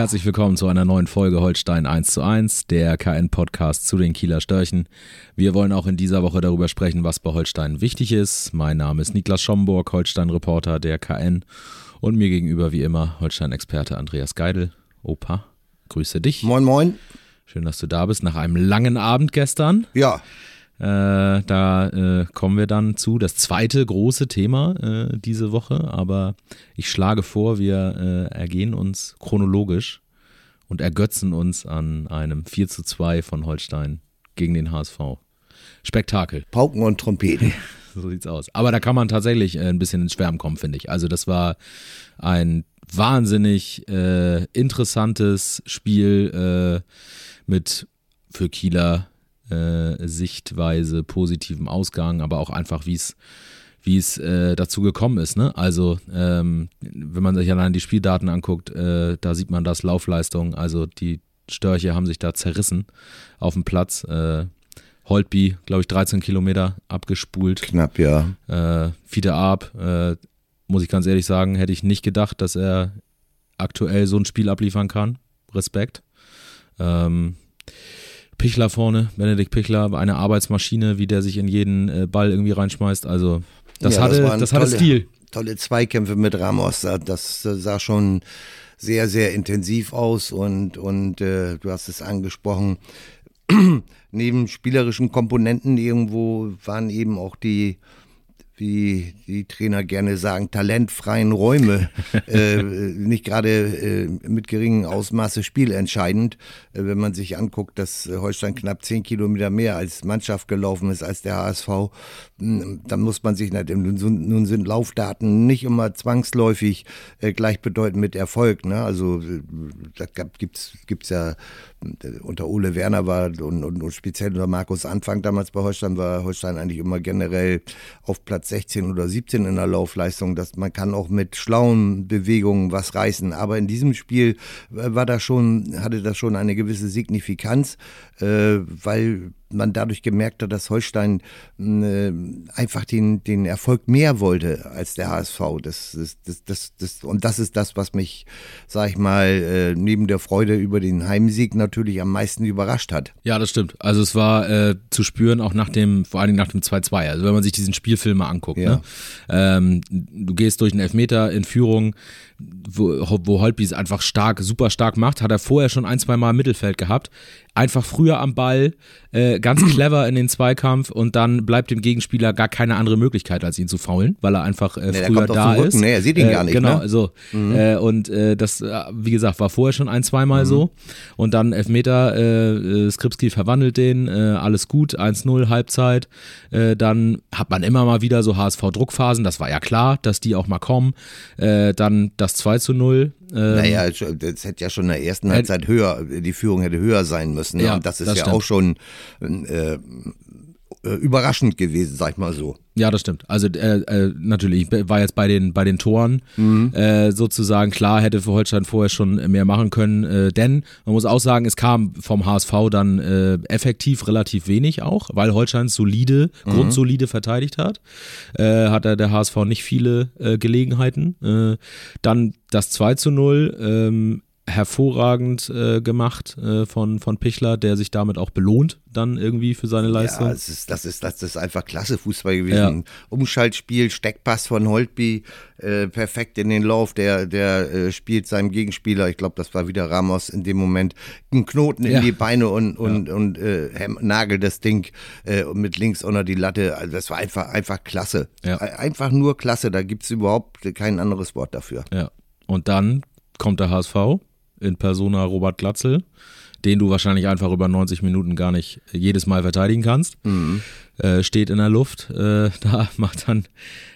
Herzlich willkommen zu einer neuen Folge Holstein 1 zu 1, der KN-Podcast zu den Kieler Störchen. Wir wollen auch in dieser Woche darüber sprechen, was bei Holstein wichtig ist. Mein Name ist Niklas Schomburg, Holstein-Reporter der KN und mir gegenüber wie immer Holstein-Experte Andreas Geidel. Opa, grüße dich. Moin, moin. Schön, dass du da bist nach einem langen Abend gestern. Ja, Äh, da äh, kommen wir dann zu. Das zweite große Thema äh, diese Woche. Aber ich schlage vor, wir äh, ergehen uns chronologisch und ergötzen uns an einem 4 zu 2 von Holstein gegen den HSV. Spektakel. Pauken und Trompeten. So sieht's aus. Aber da kann man tatsächlich äh, ein bisschen ins Schwärmen kommen, finde ich. Also das war ein wahnsinnig äh, interessantes Spiel mit für Kieler äh, Sichtweise positivem Ausgang, aber auch einfach, wie es wie es äh, dazu gekommen ist. Ne? Also ähm, wenn man sich allein die Spieldaten anguckt, äh, da sieht man das Laufleistung. Also die Störche haben sich da zerrissen auf dem Platz. Äh, Holtby, glaube ich, 13 Kilometer abgespult. Knapp, ja. Äh, Fiete Arp, äh, muss ich ganz ehrlich sagen, hätte ich nicht gedacht, dass er aktuell so ein Spiel abliefern kann. Respekt. Ähm, Pichler vorne, Benedikt Pichler, eine Arbeitsmaschine, wie der sich in jeden äh, Ball irgendwie reinschmeißt. Also, das Ja, hatte, waren das hatte tolle, Stil. Tolle Zweikämpfe mit Ramos. Das sah schon sehr, sehr intensiv aus und, und äh, du hast es angesprochen. Neben spielerischen Komponenten irgendwo waren eben auch die, wie die Trainer gerne sagen, talentfreien Räume äh, nicht gerade äh, mit geringem Ausmaße spielentscheidend. Äh, wenn man sich anguckt, dass Holstein knapp zehn Kilometer mehr als Mannschaft gelaufen ist als der HSV, dann muss man sich, nicht- nun sind, Laufdaten nicht immer zwangsläufig äh, gleichbedeutend mit Erfolg. Ne? Also äh, da gibt's gibt's ja äh, unter Ole Werner war und, und, und speziell unter Markus Anfang damals bei Holstein war Holstein eigentlich immer generell auf Platz 16 oder 17 in der Laufleistung. Dass man kann auch mit schlauen Bewegungen was reißen. Aber in diesem Spiel war da schon, hatte das schon eine gewisse Signifikanz, äh, weil man dadurch gemerkt hat, dass Holstein äh, einfach den, den Erfolg mehr wollte als der HSV. Das, das, das, das, das, und das ist das, was mich, sag ich mal, äh, neben der Freude über den Heimsieg natürlich am meisten überrascht hat. Ja, das stimmt. Also es war äh, zu spüren, auch nach dem, vor allen Dingen nach dem 2-2. Also wenn man sich diesen Spielfilm mal anguckt, Ja. ne? ähm, du gehst durch einen Elfmeter in Führung, wo, wo Holtby es einfach stark, super stark macht, hat er vorher schon ein, zwei Mal im Mittelfeld gehabt. Einfach früher am Ball, äh, ganz clever in den Zweikampf und dann bleibt dem Gegenspieler gar keine andere Möglichkeit, als ihn zu faulen, weil er einfach äh, der früher da ist. ne? Er sieht ihn äh, gar nicht, Genau, ne? so. Äh, und äh, das, äh, wie gesagt, war vorher schon ein, zweimal so. Und dann Elfmeter, äh, äh, Skripski verwandelt den, äh, alles gut, 1-0, Halbzeit. Äh, dann hat man immer mal wieder so HSV-Druckphasen, das war ja klar, dass die auch mal kommen. Äh, dann das 2 zu 0. Ähm, Naja, das hätte ja schon in der ersten Halbzeit höher, die Führung hätte höher sein müssen. Ja, und das ist das ja stimmt. auch schon äh, äh, überraschend gewesen, sag ich mal so. Ja, das stimmt. Also äh, äh, natürlich, ich war jetzt bei den bei den Toren äh, sozusagen klar, hätte für Holstein vorher schon mehr machen können, äh, denn man muss auch sagen, es kam vom HSV dann äh, effektiv relativ wenig auch, weil Holstein solide, grundsolide verteidigt hat, äh, hat er der HSV nicht viele äh, Gelegenheiten. Äh, dann das 2 zu 0, ähm, hervorragend äh, gemacht äh, von, von Pichler, der sich damit auch belohnt dann irgendwie für seine Leistung. Ja, das ist, das ist, das ist einfach klasse Fußball gewesen. Umschaltspiel, Steckpass von Holtby, äh, perfekt in den Lauf. Der, der äh, spielt seinem Gegenspieler, ich glaube, das war wieder Ramos in dem Moment, einen Knoten in Ja. die Beine und, und, und äh, hem- nagelt das Ding äh, mit links unter die Latte. Also das war einfach, einfach klasse. Ja. Ein- Einfach nur klasse. Da gibt's überhaupt kein anderes Wort dafür. Ja. Und dann kommt der HSV in Persona Robert Glatzel, den du wahrscheinlich einfach über 90 Minuten gar nicht jedes Mal verteidigen kannst. Äh, steht in der Luft, äh, da macht dann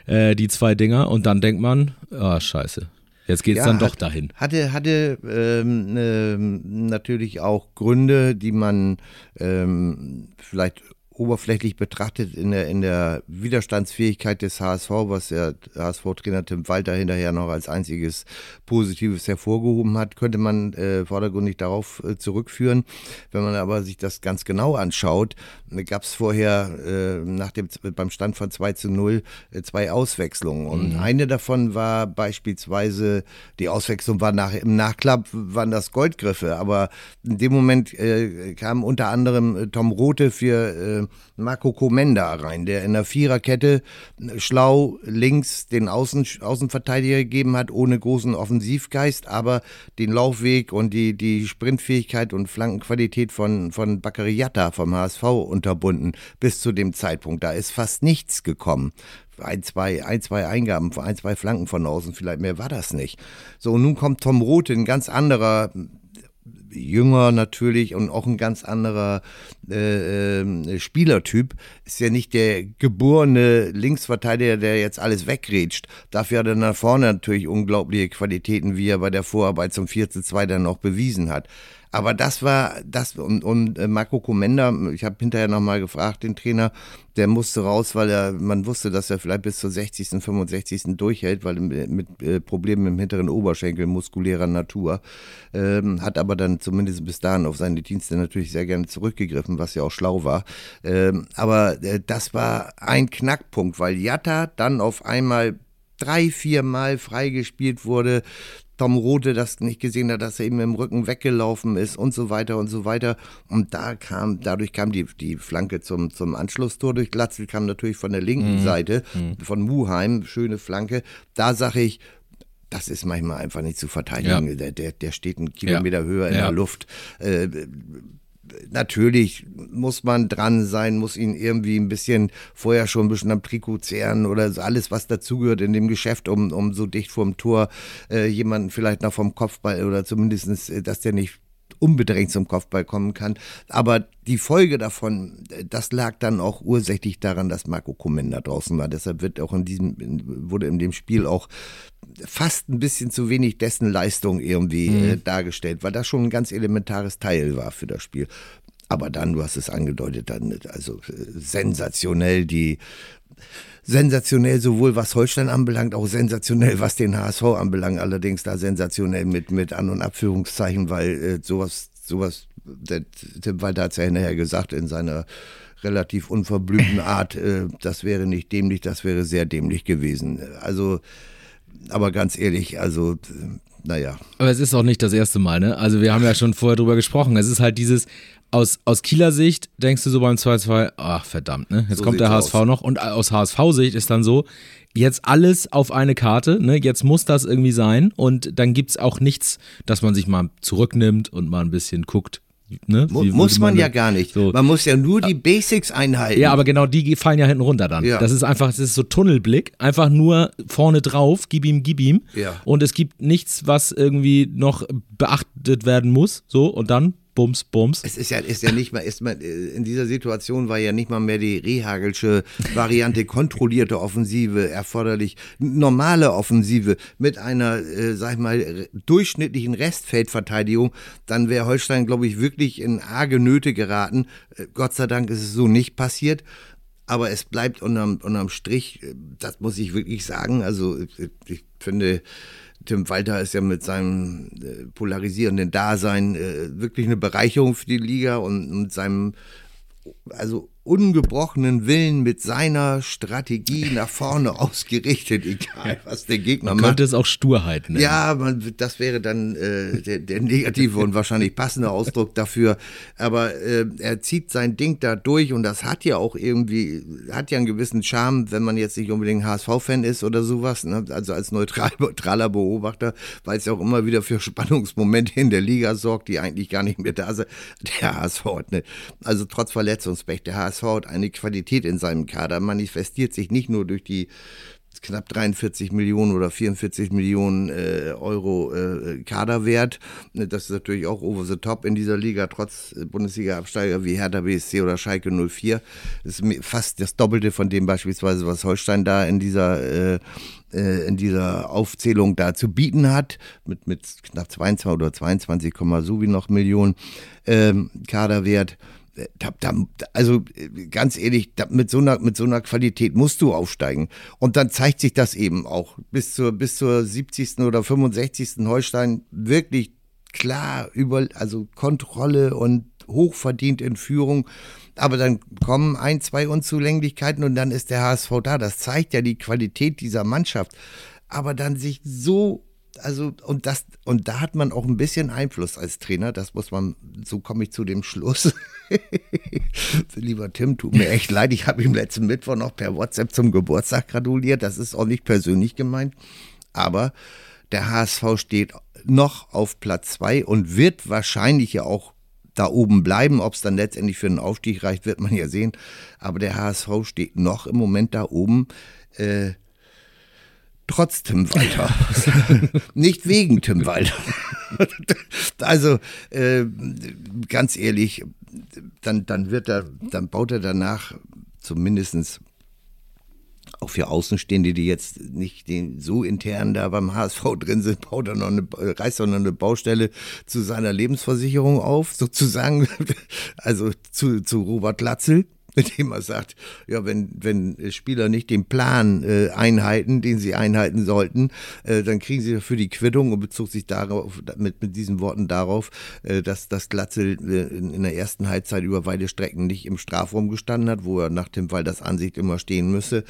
äh, die zwei Dinger und dann denkt man, ah, scheiße. Jetzt geht es Ja, dann doch hat- dahin. Hatte, hatte ähm, ähm, natürlich auch Gründe, die man ähm, vielleicht oberflächlich betrachtet in der, in der Widerstandsfähigkeit des HSV, was der HSV-Trainer Tim Walter hinterher noch als einziges Positives hervorgehoben hat, könnte man äh, vordergründig darauf äh, zurückführen. Wenn man aber sich das ganz genau anschaut, gab es vorher äh, nach dem, beim Stand von 2 zu 0 äh, zwei Auswechslungen. Und eine davon war beispielsweise, die Auswechslung war nach, im Nachklapp, waren das Goldgriffe, aber in dem Moment äh, kam unter anderem äh, Tom Rote für äh, Marco Komenda rein, der in der Viererkette äh, schlau links den Außen, Außenverteidiger gegeben hat, ohne großen Offensivgeist, aber den Laufweg und die, die Sprintfähigkeit und Flankenqualität von, von Bakariata vom HSV unterbunden bis zu dem Zeitpunkt. Da ist fast nichts gekommen. Ein, zwei, ein, zwei Eingaben, ein, zwei Flanken von außen, vielleicht mehr war das nicht. So, und nun kommt Tom Roth, ein ganz anderer jünger natürlich und auch ein ganz anderer äh, äh, Spielertyp. Ist ja nicht der geborene Linksverteidiger, der jetzt alles wegrätscht. Dafür hat er nach vorne natürlich unglaubliche Qualitäten, wie er bei der Vorarbeit zum 4 zu 2 dann noch bewiesen hat. Aber das war das und, und äh, Marco Komenda, ich habe hinterher nochmal gefragt, den Trainer, der musste raus, weil er, man wusste, dass er vielleicht bis zur 60., 65. durchhält, weil mit, mit äh, Problemen im hinteren Oberschenkel muskulärer Natur, ähm, hat aber dann zumindest bis dahin auf seine Dienste natürlich sehr gerne zurückgegriffen, was ja auch schlau war. Ähm, aber äh, das war ein Knackpunkt, weil Jatta dann auf einmal drei, vier Mal freigespielt wurde. Tom Rote das nicht gesehen hat, dass er ihm im Rücken weggelaufen ist und so weiter und so weiter. Und da kam, dadurch kam die, die Flanke zum, zum Anschlusstor durch Glatzel, kam natürlich von der linken Seite, von Muheim, schöne Flanke. Da sage ich, das ist manchmal einfach nicht zu verteidigen. Ja. Der, der, der steht einen Kilometer höher in Ja. der Luft. Äh, natürlich muss man dran sein, muss ihn irgendwie ein bisschen vorher schon ein bisschen am Trikot zehren oder so alles, was dazugehört in dem Geschäft, um, um so dicht vorm Tor äh, jemanden vielleicht noch vom Kopfball oder zumindestens, äh, dass der nicht unbedingt zum Kopfball kommen kann. Aber die Folge davon, das lag dann auch ursächlich daran, dass Marco Komenda draußen war. Deshalb wird auch in diesem, wurde in dem Spiel auch fast ein bisschen zu wenig dessen Leistung irgendwie äh, dargestellt, weil das schon ein ganz elementares Teil war für das Spiel. Aber dann, du hast es angedeutet, dann also äh, sensationell die sensationell sowohl was Holstein anbelangt, auch sensationell was den HSV anbelangt, allerdings da sensationell mit mit An- und Abführungszeichen, weil äh, sowas sowas der Tim Walter hat es ja hinterher gesagt in seiner relativ unverblümten Art, äh, das wäre nicht dämlich, das wäre sehr dämlich gewesen. Also aber ganz ehrlich, also äh, naja. Aber es ist auch nicht das erste Mal, ne? Also wir haben ja schon vorher drüber gesprochen. Es ist halt dieses, aus, aus Kieler Sicht denkst du so beim 2-2, ach verdammt, ne? Jetzt So kommt der HSV aus. noch. Und aus HSV-Sicht ist dann so, jetzt alles auf eine Karte, ne? Jetzt muss das irgendwie sein. Und dann gibt's auch nichts, dass man sich mal zurücknimmt und mal ein bisschen guckt. Ne? Wie muss würde man ja gar nicht. So. Man muss ja nur die Basics einhalten. Ja, aber genau die fallen ja hinten runter dann. Ja. Das ist einfach, das ist so Tunnelblick, einfach nur vorne drauf, gib ihm, gib ihm. Ja. Und es gibt nichts, was irgendwie noch beachtet werden muss. So, und dann Bums, Bums. Es ist ja, ist ja nicht mal, ist mal, äh, in dieser Situation war ja nicht mal mehr die Rehagelsche Variante kontrollierte Offensive erforderlich. Normale Offensive mit einer, äh, sag ich mal, durchschnittlichen Restfeldverteidigung, dann wäre Holstein, glaube ich, wirklich in arge Nöte geraten. Äh, Gott sei Dank ist es so nicht passiert. Aber es bleibt unterm, unterm Strich, äh, das muss ich wirklich sagen. Also ich, ich finde, Tim Walter ist ja mit seinem äh, polarisierenden Dasein äh, wirklich eine Bereicherung für die Liga und mit seinem also ungebrochenen Willen mit seiner Strategie nach vorne ausgerichtet, egal was der Gegner Man macht. könnte es auch Sturheit nennen. Ja, man, das wäre dann äh, der, der negative und wahrscheinlich passende Ausdruck dafür. Aber äh, er zieht sein Ding da durch und das hat ja auch irgendwie, hat ja einen gewissen Charme, wenn man jetzt nicht unbedingt HSV-Fan ist oder sowas. Ne? Also als neutral, neutraler Beobachter, weil es ja auch immer wieder für Spannungsmomente in der Liga sorgt, die eigentlich gar nicht mehr da sind. Der HSV hat ne, also trotz Verletzungspech, der HSV hat eine Qualität in seinem Kader, manifestiert sich nicht nur durch die knapp 43 Millionen oder 44 Millionen äh, Euro äh, Kaderwert. Das ist natürlich auch over the top in dieser Liga, trotz Bundesliga-Absteiger wie Hertha BSC oder Schalke 04. Das ist fast das Doppelte von dem beispielsweise, was Holstein da in dieser äh, äh in dieser Aufzählung da zu bieten hat, mit, mit knapp 22 oder 22, so wie noch Millionen ähm, Kaderwert da, da, also ganz ehrlich, da, mit, so einer, mit so einer Qualität musst du aufsteigen. Und dann zeigt sich das eben auch. Bis zur, bis zur 70. oder 65. Holstein wirklich klar über, also Kontrolle und hochverdient in Führung. Aber dann kommen ein, zwei Unzulänglichkeiten und dann ist der HSV da. Das zeigt ja die Qualität dieser Mannschaft. Aber dann sich so also und das und da hat man auch ein bisschen Einfluss als Trainer, das muss man so komme ich zu dem Schluss. Lieber Tim, tut mir echt leid, ich habe ihm letzten Mittwoch noch per WhatsApp zum Geburtstag gratuliert, das ist auch nicht persönlich gemeint, aber der HSV steht noch auf Platz zwei und wird wahrscheinlich ja auch da oben bleiben. Ob es dann letztendlich für einen Aufstieg reicht, wird man ja sehen. Aber der HSV steht noch im Moment da oben. Äh, trotz Tim Walter. Nicht wegen Tim Walter. also äh, ganz ehrlich, dann, dann wird er, dann baut er danach zumindestens auch für Außenstehende, die jetzt nicht den, so intern da beim HSV drin sind, baut er noch eine, reißt er noch eine Baustelle zu seiner Lebensversicherung auf, sozusagen, also zu, zu Robert Latzel indem er sagt, ja, wenn, wenn Spieler nicht den Plan äh, einhalten, den sie einhalten sollten, äh, dann kriegen sie dafür die Quittung und bezog sich darauf, mit, mit diesen Worten darauf, äh, dass das Glatzel äh, in, in, der ersten Halbzeit über weite Strecken nicht im Strafraum gestanden hat, wo er nach dem Fall das Ansicht immer stehen müsse.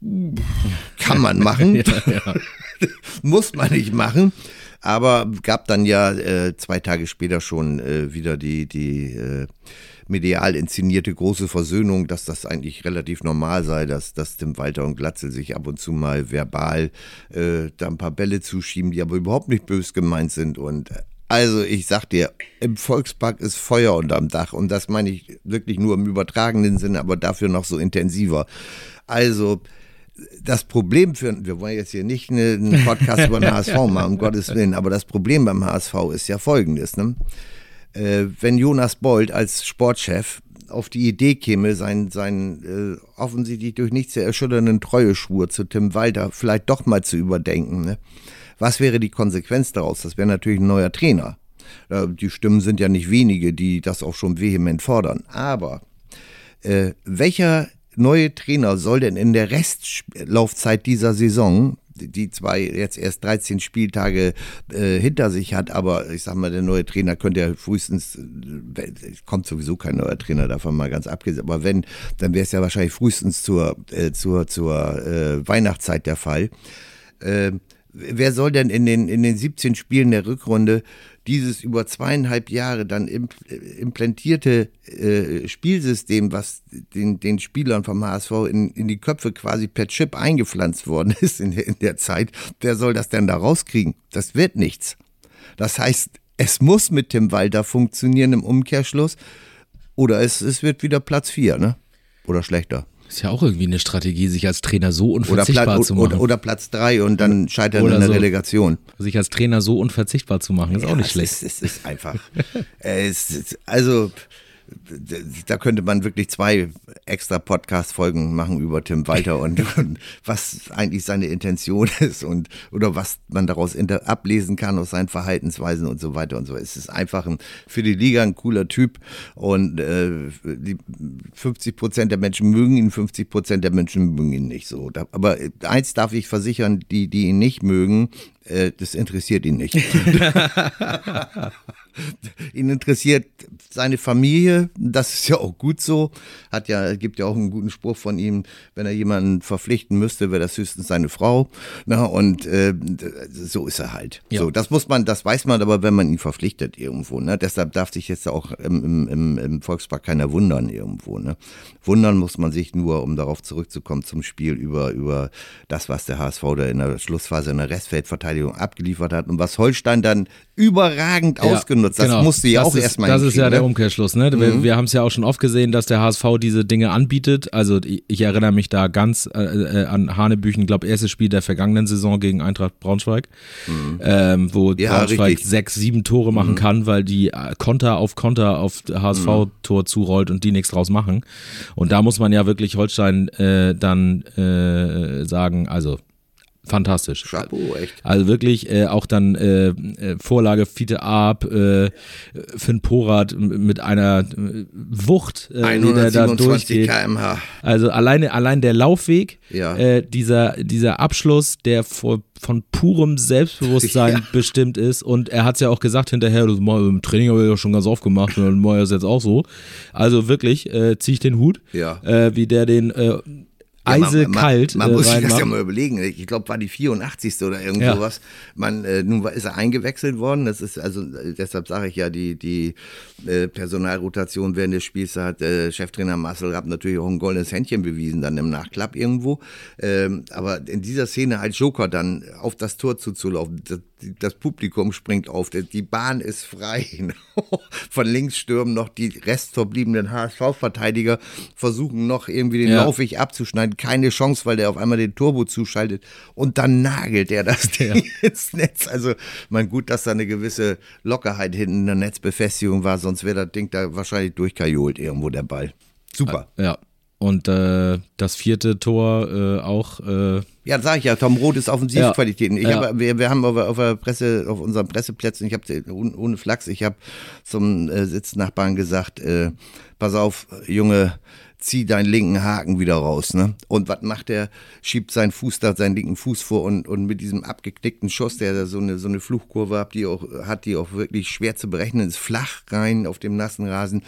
Kann man machen. ja, ja. Muss man nicht machen. Aber gab dann ja äh, zwei Tage später schon äh, wieder die, die äh, medial inszenierte große Versöhnung, dass das eigentlich relativ normal sei, dass, dass Tim Walter und Glatzel sich ab und zu mal verbal äh, da ein paar Bälle zuschieben, die aber überhaupt nicht bös gemeint sind. Und also ich sag dir, im Volkspark ist Feuer unterm Dach und das meine ich wirklich nur im übertragenen Sinne, aber dafür noch so intensiver. Also das Problem für, wir wollen jetzt hier nicht einen Podcast über den HSV machen, um Gottes Willen, aber das Problem beim HSV ist ja folgendes, ne? Äh, wenn Jonas Bold als Sportchef auf die Idee käme, seinen, seinen äh, offensichtlich durch nichts zu erschütternden Treueschwur zu Tim Walter vielleicht doch mal zu überdenken. Ne? Was wäre die Konsequenz daraus? Das wäre natürlich ein neuer Trainer. Äh, die Stimmen sind ja nicht wenige, die das auch schon vehement fordern. Aber äh, welcher neue Trainer soll denn in der Restlaufzeit dieser Saison die zwei jetzt erst 13 Spieltage äh, hinter sich hat, aber ich sag mal, der neue Trainer könnte ja frühestens, äh, kommt sowieso kein neuer Trainer davon mal ganz abgesehen, aber wenn, dann wäre es ja wahrscheinlich frühestens zur, äh, zur, zur äh, Weihnachtszeit der Fall. Äh, wer soll denn in den, in den 17 Spielen der Rückrunde dieses über zweieinhalb Jahre dann implantierte äh, Spielsystem, was den, den Spielern vom HSV in, in die Köpfe quasi per Chip eingepflanzt worden ist in der, in der Zeit, wer soll das denn da rauskriegen? Das wird nichts. Das heißt, es muss mit Tim Walter funktionieren im Umkehrschluss oder es, es wird wieder Platz 4, ne? Oder schlechter. Ist ja auch irgendwie eine Strategie, sich als Trainer so unverzichtbar oder zu machen. Oder, oder, Platz drei und dann scheitern oder in der so, Relegation. Sich als Trainer so unverzichtbar zu machen, ist ja, auch nicht schlecht. Es ist, es ist einfach. es ist, also da könnte man wirklich zwei extra Podcast-Folgen machen über Tim Walter und, und, was eigentlich seine Intention ist und oder was man daraus ablesen kann aus seinen Verhaltensweisen und so weiter und so. Es ist einfach ein, für die Liga ein cooler Typ und äh, die 50 Prozent der Menschen mögen ihn, 50 Prozent der Menschen mögen ihn nicht so. Aber eins darf ich versichern, die, die ihn nicht mögen, äh, das interessiert ihn nicht. ihn interessiert seine Familie, das ist ja auch gut so. Hat ja, gibt ja auch einen guten Spruch von ihm, wenn er jemanden verpflichten müsste, wäre das höchstens seine Frau. Na, und äh, so ist er halt. Ja. So, das muss man, das weiß man aber, wenn man ihn verpflichtet irgendwo. Ne? Deshalb darf sich jetzt auch im, im, im Volkspark keiner wundern irgendwo. Ne? Wundern muss man sich nur, um darauf zurückzukommen zum Spiel über, über das, was der HSV da in der Schlussphase in der Restfeldverteidigung abgeliefert hat und was Holstein dann überragend ja. ausgenutzt ausgenutzt. Das genau. musste ja das auch erstmal Das ist ja ne? der Umkehrschluss. Ne? Mhm. Wir, wir haben es ja auch schon oft gesehen, dass der HSV diese Dinge anbietet. Also ich erinnere mich da ganz äh, äh an Hanebüchen, glaube erstes Spiel der vergangenen Saison gegen Eintracht Braunschweig, mhm. ähm, wo ja, Braunschweig richtig. sechs, sieben Tore machen mhm. kann, weil die äh, Konter auf Konter auf HSV-Tor mhm. zurollt und die nichts draus machen. Und da muss man ja wirklich Holstein äh, dann äh, sagen, also fantastisch. Chapeau, echt. Also wirklich äh, auch dann äh, äh Vorlage Fiete Arp, äh, Finn Porat mit einer äh, Wucht, äh, die der da durchgeht. km/h. Also alleine allein der Laufweg, ja. äh, dieser dieser Abschluss, der vor, von purem Selbstbewusstsein ja. bestimmt ist und er hat es ja auch gesagt hinterher, das mal, im Training habe ich ja schon ganz oft gemacht und dann mache ich das jetzt auch so. Also wirklich äh, ziehe ich den Hut, ja. äh, wie der den äh, eisekalt. Ja, man, man, man muss sich das ja mal überlegen. Ich glaube, war die 84. oder irgend ja. sowas. Man, äh, nun ist er eingewechselt worden. Das ist also, äh, deshalb sage ich ja, die, die äh, Personalrotation während des Spiels hat äh, Cheftrainer Marcel Rapp natürlich auch ein goldenes Händchen bewiesen, dann im Nachklapp irgendwo. Ähm, aber in dieser Szene als Joker dann auf das Tor zuzulaufen, das, das Publikum springt auf, die Bahn ist frei. Von links stürmen noch die restverbliebenen HSV-Verteidiger, versuchen noch irgendwie den ja. Laufweg abzuschneiden. Keine Chance, weil der auf einmal den Turbo zuschaltet und dann nagelt er das Ding ja. ins Netz. Also, mein gut, dass da eine gewisse Lockerheit hinten in der Netzbefestigung war, sonst wäre das Ding da wahrscheinlich durchkajolt irgendwo der Ball. Super. Ja, und äh, das vierte Tor äh, auch. Äh, ja, sag ich ja, Tom Roth ist Offensivqualitäten. Ja, hab, wir, wir haben auf, auf der Presse, auf unseren Presseplätzen, ich habe ohne Flachs, ich habe zum äh, Sitznachbarn gesagt, äh, pass auf, Junge, zieh deinen linken Haken wieder raus, ne? Und was macht er? Schiebt seinen Fuß da, seinen linken Fuß vor und, und mit diesem abgeknickten Schuss, der da so eine, so eine Fluchkurve hat, die auch, hat, die auch wirklich schwer zu berechnen ist, flach rein auf dem nassen Rasen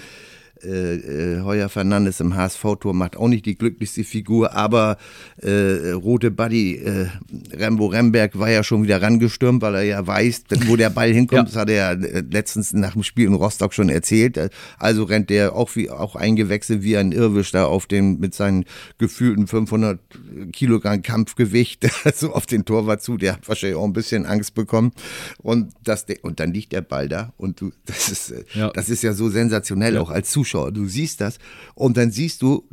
äh, äh, Heuer Fernandes im HSV-Tor macht auch nicht die glücklichste Figur, aber äh, rote Buddy äh, Rembo Remberg war ja schon wieder rangestürmt, weil er ja weiß, wo der Ball hinkommt. ja. Das hat er ja äh, letztens nach dem Spiel in Rostock schon erzählt. Also rennt der auch wie auch eingewechselt wie ein Irrwisch da auf den mit seinen gefühlten 500 Kilogramm Kampfgewicht so auf den Torwart zu. Der hat wahrscheinlich auch ein bisschen Angst bekommen und das und dann liegt der Ball da und du das ist äh, ja. das ist ja so sensationell ja. auch als Zuschauer Zuschauer. Du siehst das und dann siehst du,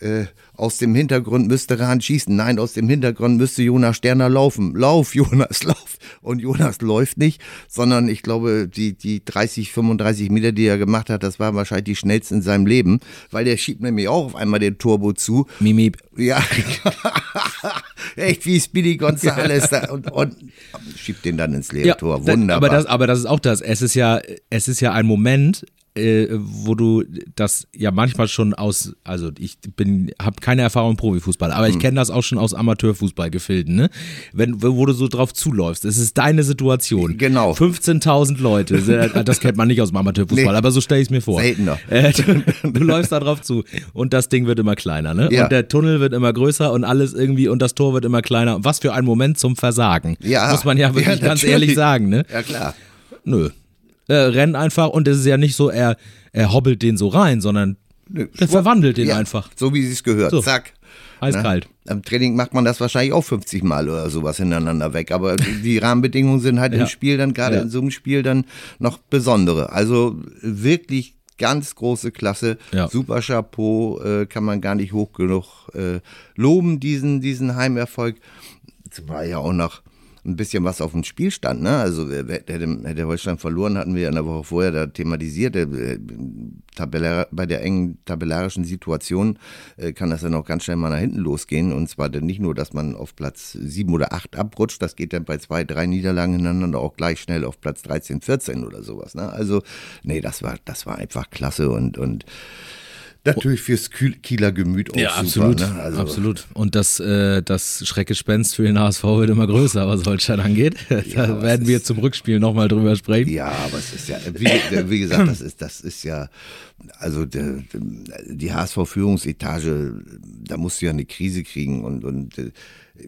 äh, aus dem Hintergrund müsste Rahn schießen. Nein, aus dem Hintergrund müsste Jonas Sterner laufen. Lauf, Jonas, lauf. Und Jonas läuft nicht, sondern ich glaube, die, die 30, 35 Meter, die er gemacht hat, das war wahrscheinlich die schnellsten in seinem Leben, weil der schiebt nämlich auch auf einmal den Turbo zu. Mimi. Ja, echt wie Speedy Gonzales da und, und schiebt den dann ins leere ja, Tor. Wunderbar. Aber das, aber das ist auch das. Es ist ja, es ist ja ein Moment, äh, wo du das ja manchmal schon aus, also ich bin, habe keine Erfahrung im Profifußball, aber ich hm. kenne das auch schon aus Amateurfußballgefilden, ne? Wenn, wo du so drauf zuläufst, es ist deine Situation. Genau. 15.000 Leute, äh, das kennt man nicht aus dem Amateurfußball, nee. aber so stelle ich es mir vor. Seltener. Äh, du, du, läufst da drauf zu und das Ding wird immer kleiner, ne? Ja. Und der Tunnel wird immer größer und alles irgendwie und das Tor wird immer kleiner. Was für ein Moment zum Versagen. Ja. Muss man ja wirklich ja, ganz ehrlich sagen, ne? Ja, klar. Nö, äh, rennt einfach und es ist ja nicht so, er, er hobbelt den so rein, sondern Nö, er verwandelt den ja, einfach. So wie es gehört. So. Zack. Eiskalt. Na, Im Training macht man das wahrscheinlich auch 50 Mal oder sowas hintereinander weg. Aber die Rahmenbedingungen sind halt ja. im Spiel dann, gerade ja. in so einem Spiel dann noch besondere. Also wirklich ganz große Klasse. Ja. Super Chapeau, äh, kann man gar nicht hoch genug äh, loben, diesen, diesen Heimerfolg. War ja auch noch ein bisschen was auf dem Spiel stand. Ne? Also hätte, hätte Holstein verloren, hatten wir in der Woche vorher da thematisiert. Äh, bei der engen tabellarischen Situation äh, kann das dann auch ganz schnell mal nach hinten losgehen. Und zwar dann nicht nur, dass man auf Platz sieben oder acht abrutscht, das geht dann bei zwei, drei Niederlagen hintereinander auch gleich schnell auf Platz 13, 14 oder sowas. Ne? Also, nee, das war, das war einfach klasse und, und Natürlich fürs Kieler Gemüt auch ja, super, absolut, ne? also absolut. Und das, äh, das Schreckgespenst für den HSV wird immer größer, was Holstein angeht. Ja, da werden wir zum Rückspiel nochmal drüber sprechen. Ja, aber es ist ja, wie, wie gesagt, das ist, das ist ja, also die, die HSV-Führungsetage, da musst du ja eine Krise kriegen und, und äh,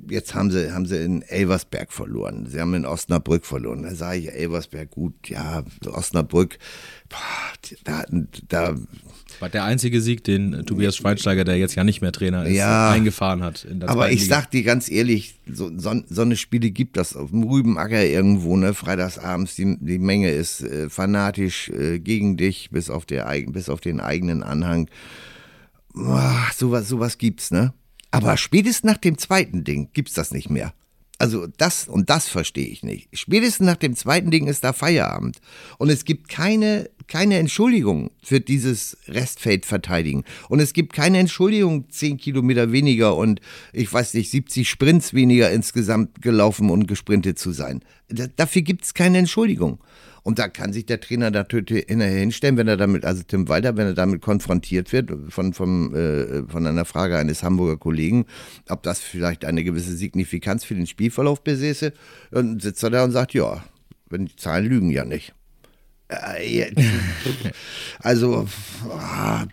jetzt haben sie, haben sie in Elversberg verloren. Sie haben in Osnabrück verloren. Da sage ich, Elversberg, gut, ja, Osnabrück, boah, da, da war der einzige Sieg, den Tobias Schweinsteiger, der jetzt ja nicht mehr Trainer ist, Ja. eingefahren hat. Aber ich Liga. sag dir ganz ehrlich, so, so, so eine Spiele gibt das auf dem Rübenacker irgendwo, ne? Freitagsabends, die, die Menge ist äh, fanatisch äh, gegen dich, bis auf, der, bis auf den eigenen Anhang. Boah, sowas, sowas gibt's, ne? Aber spätestens nach dem zweiten Ding gibt's das nicht mehr. Also das und das verstehe ich nicht. Spätestens nach dem zweiten Ding ist da Feierabend. Und es gibt keine, keine Entschuldigung für dieses Restfeld verteidigen. Und es gibt keine Entschuldigung, 10 Kilometer weniger und ich weiß nicht, 70 Sprints weniger insgesamt gelaufen und gesprintet zu sein. Da, dafür gibt es keine Entschuldigung. Und da kann sich der Trainer natürlich hinstellen, wenn er damit, also Tim Walter, wenn er damit konfrontiert wird von, vom, äh, von einer Frage eines Hamburger Kollegen, ob das vielleicht eine gewisse Signifikanz für den Spielverlauf besäße, dann sitzt er da und sagt, ja, wenn die Zahlen lügen ja nicht. Äh, Also, ah,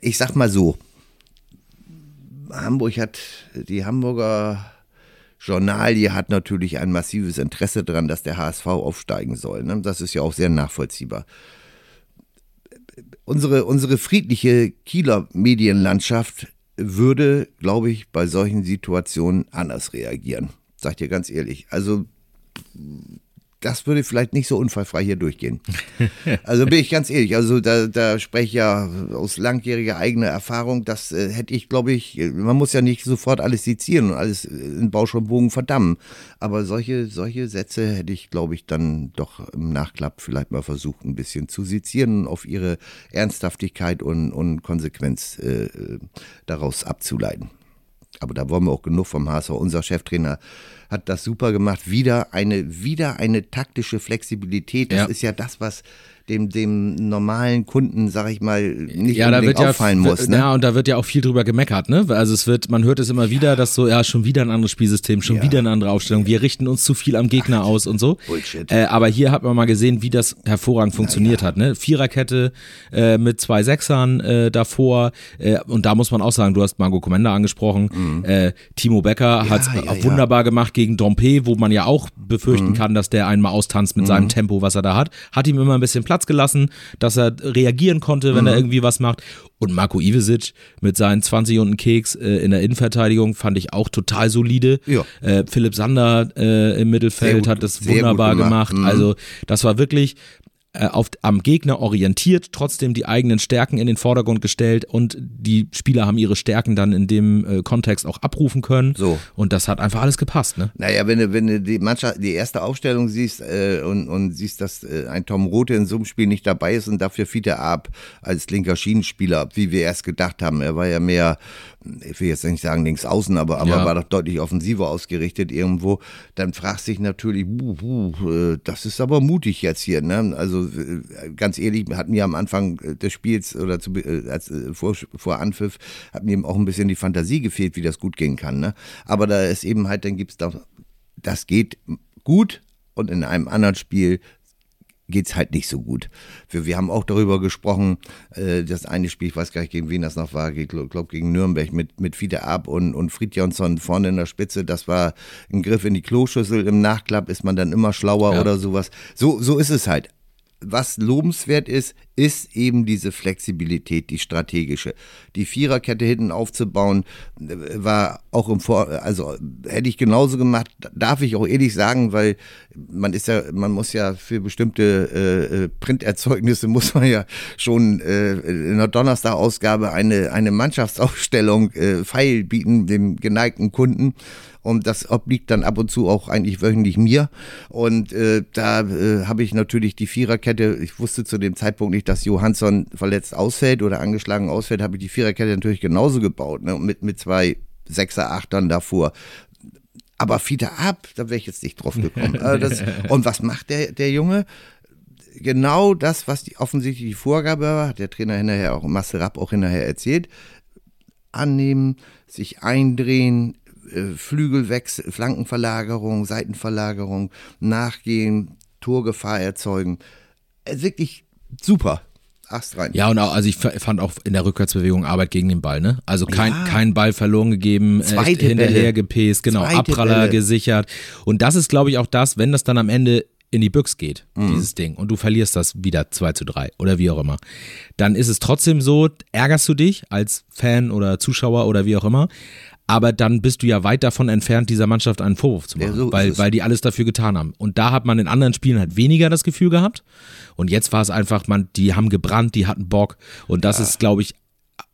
ich sag mal so, Hamburg hat, die Hamburger Journalie hat natürlich ein massives Interesse daran, dass der HSV aufsteigen soll. Ne? Das ist ja auch sehr nachvollziehbar. Unsere, unsere friedliche Kieler Medienlandschaft würde, glaube ich, bei solchen Situationen anders reagieren. Sag dir ganz ehrlich. Also das würde vielleicht nicht so unfallfrei hier durchgehen. Also bin ich ganz ehrlich, also da, da spreche ich ja aus langjähriger eigener Erfahrung, das äh, hätte ich, glaube ich, man muss ja nicht sofort alles sezieren und alles in Bausch und Bogen verdammen, aber solche, solche Sätze hätte ich, glaube ich, dann doch im Nachklapp vielleicht mal versucht, ein bisschen zu sezieren und auf ihre Ernsthaftigkeit und, und Konsequenz äh, daraus abzuleiten. Aber da wollen wir auch genug vom HSV. Unser Cheftrainer hat das super gemacht. Wieder eine, wieder eine taktische Flexibilität. Das Ja. ist ja das, was dem, dem normalen Kunden, sag ich mal, nicht ja, da wird ja, auffallen muss. Ne? ja, und da wird ja auch viel drüber gemeckert, ne? Also es wird, man hört es immer wieder, dass so, ja, schon wieder ein anderes Spielsystem, schon Ja. wieder eine andere Aufstellung, wir richten uns zu viel am Gegner aus und so. Bullshit. Äh, aber hier hat man mal gesehen, wie das hervorragend funktioniert hat, ne? Viererkette äh, mit zwei Sechsern äh, davor äh, und da muss man auch sagen, du hast Marco Comenda angesprochen, äh, Timo Becker hat es Mhm. ja, auch ja. wunderbar gemacht gegen Dompe, wo man ja auch Mhm. befürchten kann, dass der einmal austanzt mit seinem Tempo, was er da hat. Hat ihm immer ein bisschen Platz gelassen, dass er reagieren konnte, wenn er Mhm. irgendwie was macht. Und Marco Ivesic mit seinen 20 und einen Keks äh, in der Innenverteidigung fand ich auch total solide. Ja. Äh, Philipp Sander äh, im Mittelfeld gut- hat das wunderbar gemacht. gemacht. Mhm. Also das war wirklich auf, am Gegner orientiert, trotzdem die eigenen Stärken in den Vordergrund gestellt und die Spieler haben ihre Stärken dann in dem äh, Kontext auch abrufen können. So. Und das hat einfach alles gepasst, ne? Naja, wenn du, wenn du die Mannschaft, die erste Aufstellung siehst äh, und, und siehst, dass äh, ein Tom Rote in so einem Spiel nicht dabei ist und dafür Fiete Ab als linker Schienenspieler, wie wir erst gedacht haben. Er war ja mehr, ich will jetzt nicht sagen links außen, aber, aber Ja. war doch deutlich offensiver ausgerichtet irgendwo. Dann fragst du dich natürlich, buh, buh, äh, das ist aber mutig jetzt hier. Ne? Also äh, ganz ehrlich, hat mir am Anfang äh, des Spiels oder zu, äh, als, vor, vor Anpfiff, hat mir eben auch ein bisschen die Fantasie gefehlt, wie das gut gehen kann. Ne? Aber da ist eben halt, dann gibt's da das geht gut und in einem anderen Spiel geht's halt nicht so gut. Wir, wir haben auch darüber gesprochen, äh, das eine Spiel, ich weiß gar nicht, gegen wen das noch war, ich glaube gegen Nürnberg mit, mit Fiete Ab und, und Friedjonsson vorne in der Spitze, das war ein Griff in die Kloschüssel, im Nachklapp ist man dann immer schlauer Ja. oder sowas. So, so ist es halt. Was lobenswert ist, ist eben diese Flexibilität, die strategische. Die Viererkette hinten aufzubauen, äh, war auch im Vor, also hätte ich genauso gemacht, darf ich auch ehrlich sagen, weil man ist ja, man muss ja für bestimmte äh, äh, Printerzeugnisse muss man ja schon äh, in der Donnerstag-Ausgabe eine, eine Mannschaftsaufstellung äh, feil bieten, dem geneigten Kunden. Und das obliegt dann ab und zu auch eigentlich wöchentlich mir. Und äh, da äh, habe ich natürlich die Viererkette, ich wusste zu dem Zeitpunkt nicht, dass Johansson verletzt ausfällt oder angeschlagen ausfällt, habe ich die Viererkette natürlich genauso gebaut, ne? mit, mit zwei Sechser, Achtern davor. Aber Fiete ab, da wäre ich jetzt nicht drauf gekommen. Also das, und was macht der, der Junge? Genau das, was die offensichtlich die Vorgabe war, hat der Trainer hinterher auch, Marcel Rapp auch hinterher erzählt. Annehmen, sich eindrehen, Flügelwechsel, Flankenverlagerung, Seitenverlagerung, nachgehen, Torgefahr erzeugen. Äh, Wirklich super. Ast rein. Ja, und auch, also ich fand auch in der Rückwärtsbewegung Arbeit gegen den Ball, ne? Also kein, Ja. kein Ball verloren gegeben, Zweite echt hinterher gepäst, genau, Zweite Abpraller Bälle. gesichert. Und das ist, glaube ich, auch das, wenn das dann am Ende in die Büchs geht, Mhm. dieses Ding, und du verlierst das wieder 2 zu 3 oder wie auch immer, dann ist es trotzdem so, ärgerst du dich als Fan oder Zuschauer oder wie auch immer, aber dann bist du ja weit davon entfernt, dieser Mannschaft einen Vorwurf zu machen, Ja, so weil, weil die alles dafür getan haben. Und da hat man in anderen Spielen halt weniger das Gefühl gehabt. Und jetzt war es einfach, man, die haben gebrannt, die hatten Bock. Und das ist, glaube ich,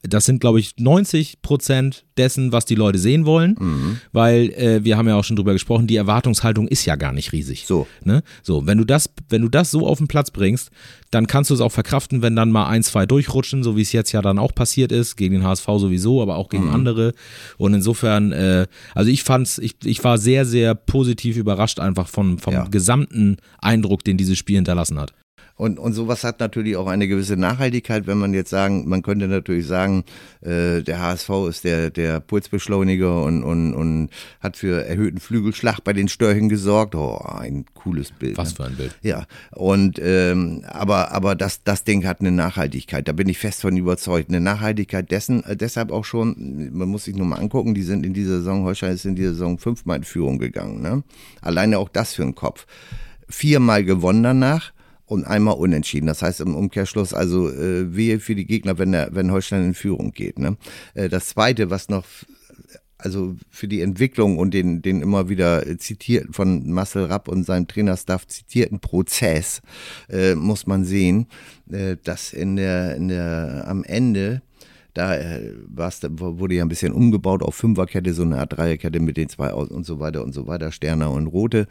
das sind, glaube ich, 90 Prozent dessen, was die Leute sehen wollen, Mhm. weil äh, wir haben ja auch schon drüber gesprochen, die Erwartungshaltung ist ja gar nicht riesig. So. Ne? So, wenn du das, wenn du das so auf den Platz bringst, dann kannst du es auch verkraften, wenn dann mal ein, zwei durchrutschen, so wie es jetzt ja dann auch passiert ist, gegen den HSV sowieso, aber auch Mhm. gegen andere. Und insofern, äh, also ich fand's, ich, ich war sehr, sehr positiv überrascht einfach vom, vom Ja. gesamten Eindruck, den dieses Spiel hinterlassen hat. Und, und sowas hat natürlich auch eine gewisse Nachhaltigkeit, wenn man jetzt sagen, man könnte natürlich sagen, äh, der HSV ist der, der Pulsbeschleuniger und, und, und hat für erhöhten Flügelschlag bei den Störchen gesorgt. Oh, ein cooles Bild. Was ne? für ein Bild. Ja, und ähm, aber, aber das, das Ding hat eine Nachhaltigkeit, da bin ich fest von überzeugt. Eine Nachhaltigkeit dessen, äh, deshalb auch schon, man muss sich nur mal angucken, die sind in dieser Saison, Holstein ist in dieser Saison fünfmal in Führung gegangen. Ne? Alleine auch das für den Kopf. Viermal gewonnen danach und einmal unentschieden. Das heißt im Umkehrschluss also äh, wehe für die Gegner, wenn, der, wenn Holstein in Führung geht. Ne? Äh, das Zweite, was noch also für die Entwicklung und den, den immer wieder zitierten von Marcel Rapp und seinem Trainerstaff zitierten Prozess äh, muss man sehen, äh, dass in der, in der am Ende da äh, wurde ja ein bisschen umgebaut auf Fünferkette, so eine Art Dreierkette mit den zwei und so weiter und so weiter, Sterner und Rote.